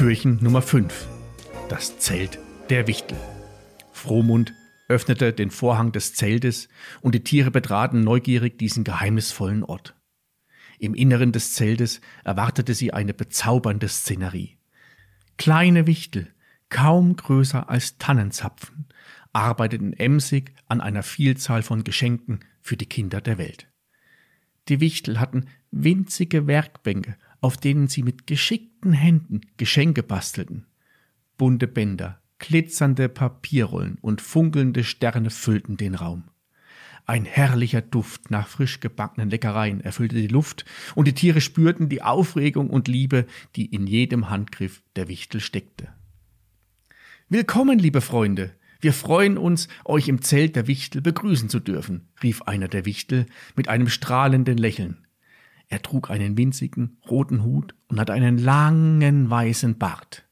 Türchen Nummer 5. Das Zelt der Wichtel. Frohmund öffnete den Vorhang des Zeltes und die Tiere betraten neugierig diesen geheimnisvollen Ort. Im Inneren des Zeltes erwartete sie eine bezaubernde Szenerie. Kleine Wichtel, kaum größer als Tannenzapfen, arbeiteten emsig an einer Vielzahl von Geschenken für die Kinder der Welt. Die Wichtel hatten winzige Werkbänke, auf denen sie mit geschickten Händen Geschenke bastelten. Bunte Bänder, glitzernde Papierrollen und funkelnde Sterne füllten den Raum. Ein herrlicher Duft nach frisch gebackenen Leckereien erfüllte die Luft, und die Tiere spürten die Aufregung und Liebe, die in jedem Handgriff der Wichtel steckte. Willkommen, liebe Freunde! Wir freuen uns, euch im Zelt der Wichtel begrüßen zu dürfen, rief einer der Wichtel mit einem strahlenden Lächeln. Er trug einen winzigen roten Hut und hatte einen langen weißen Bart.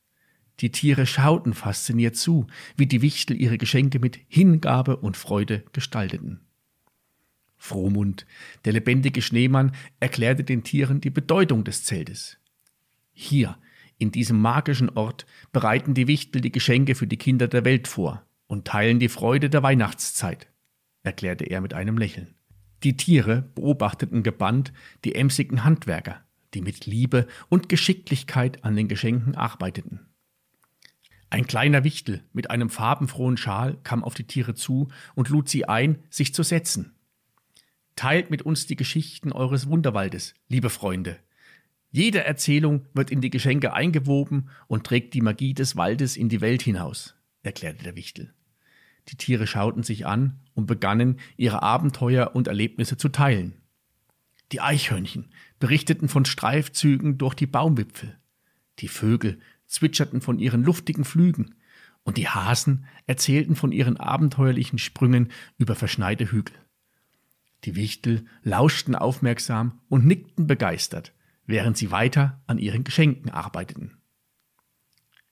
Die Tiere schauten fasziniert zu, wie die Wichtel ihre Geschenke mit Hingabe und Freude gestalteten. Frohmund, der lebendige Schneemann, erklärte den Tieren die Bedeutung des Zeltes. Hier, in diesem magischen Ort, bereiten die Wichtel die Geschenke für die Kinder der Welt vor und teilen die Freude der Weihnachtszeit, erklärte er mit einem Lächeln. Die Tiere beobachteten gebannt die emsigen Handwerker, die mit Liebe und Geschicklichkeit an den Geschenken arbeiteten. Ein kleiner Wichtel mit einem farbenfrohen Schal kam auf die Tiere zu und lud sie ein, sich zu setzen. Teilt mit uns die Geschichten eures Wunderwaldes, liebe Freunde. Jede Erzählung wird in die Geschenke eingewoben und trägt die Magie des Waldes in die Welt hinaus, erklärte der Wichtel. Die Tiere schauten sich an und begannen, ihre Abenteuer und Erlebnisse zu teilen. Die Eichhörnchen berichteten von Streifzügen durch die Baumwipfel. Die Vögel zwitscherten von ihren luftigen Flügen, und die Hasen erzählten von ihren abenteuerlichen Sprüngen über verschneite Hügel. Die Wichtel lauschten aufmerksam und nickten begeistert, während sie weiter an ihren Geschenken arbeiteten.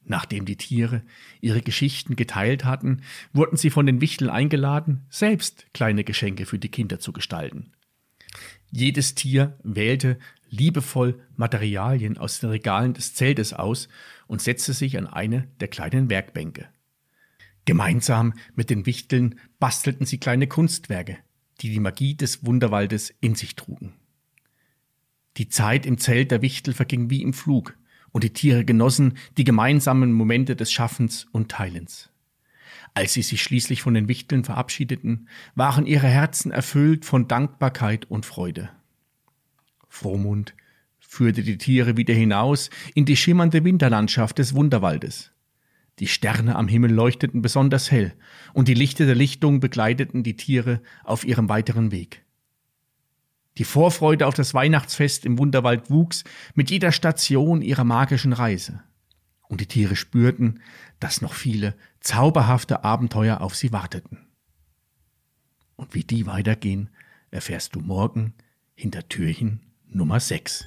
Nachdem die Tiere ihre Geschichten geteilt hatten, wurden sie von den Wichteln eingeladen, selbst kleine Geschenke für die Kinder zu gestalten. Jedes Tier wählte liebevoll Materialien aus den Regalen des Zeltes aus und setzte sich an eine der kleinen Werkbänke. Gemeinsam mit den Wichteln bastelten sie kleine Kunstwerke, die die Magie des Wunderwaldes in sich trugen. Die Zeit im Zelt der Wichtel verging wie im Flug, und die Tiere genossen die gemeinsamen Momente des Schaffens und Teilens. Als sie sich schließlich von den Wichteln verabschiedeten, waren ihre Herzen erfüllt von Dankbarkeit und Freude. Vormund führte die Tiere wieder hinaus in die schimmernde Winterlandschaft des Wunderwaldes. Die Sterne am Himmel leuchteten besonders hell, und die Lichter der Lichtung begleiteten die Tiere auf ihrem weiteren Weg. Die Vorfreude auf das Weihnachtsfest im Wunderwald wuchs mit jeder Station ihrer magischen Reise. Und die Tiere spürten, dass noch viele zauberhafte Abenteuer auf sie warteten. Und wie die weitergehen, erfährst du morgen hinter Türchen Nummer 6.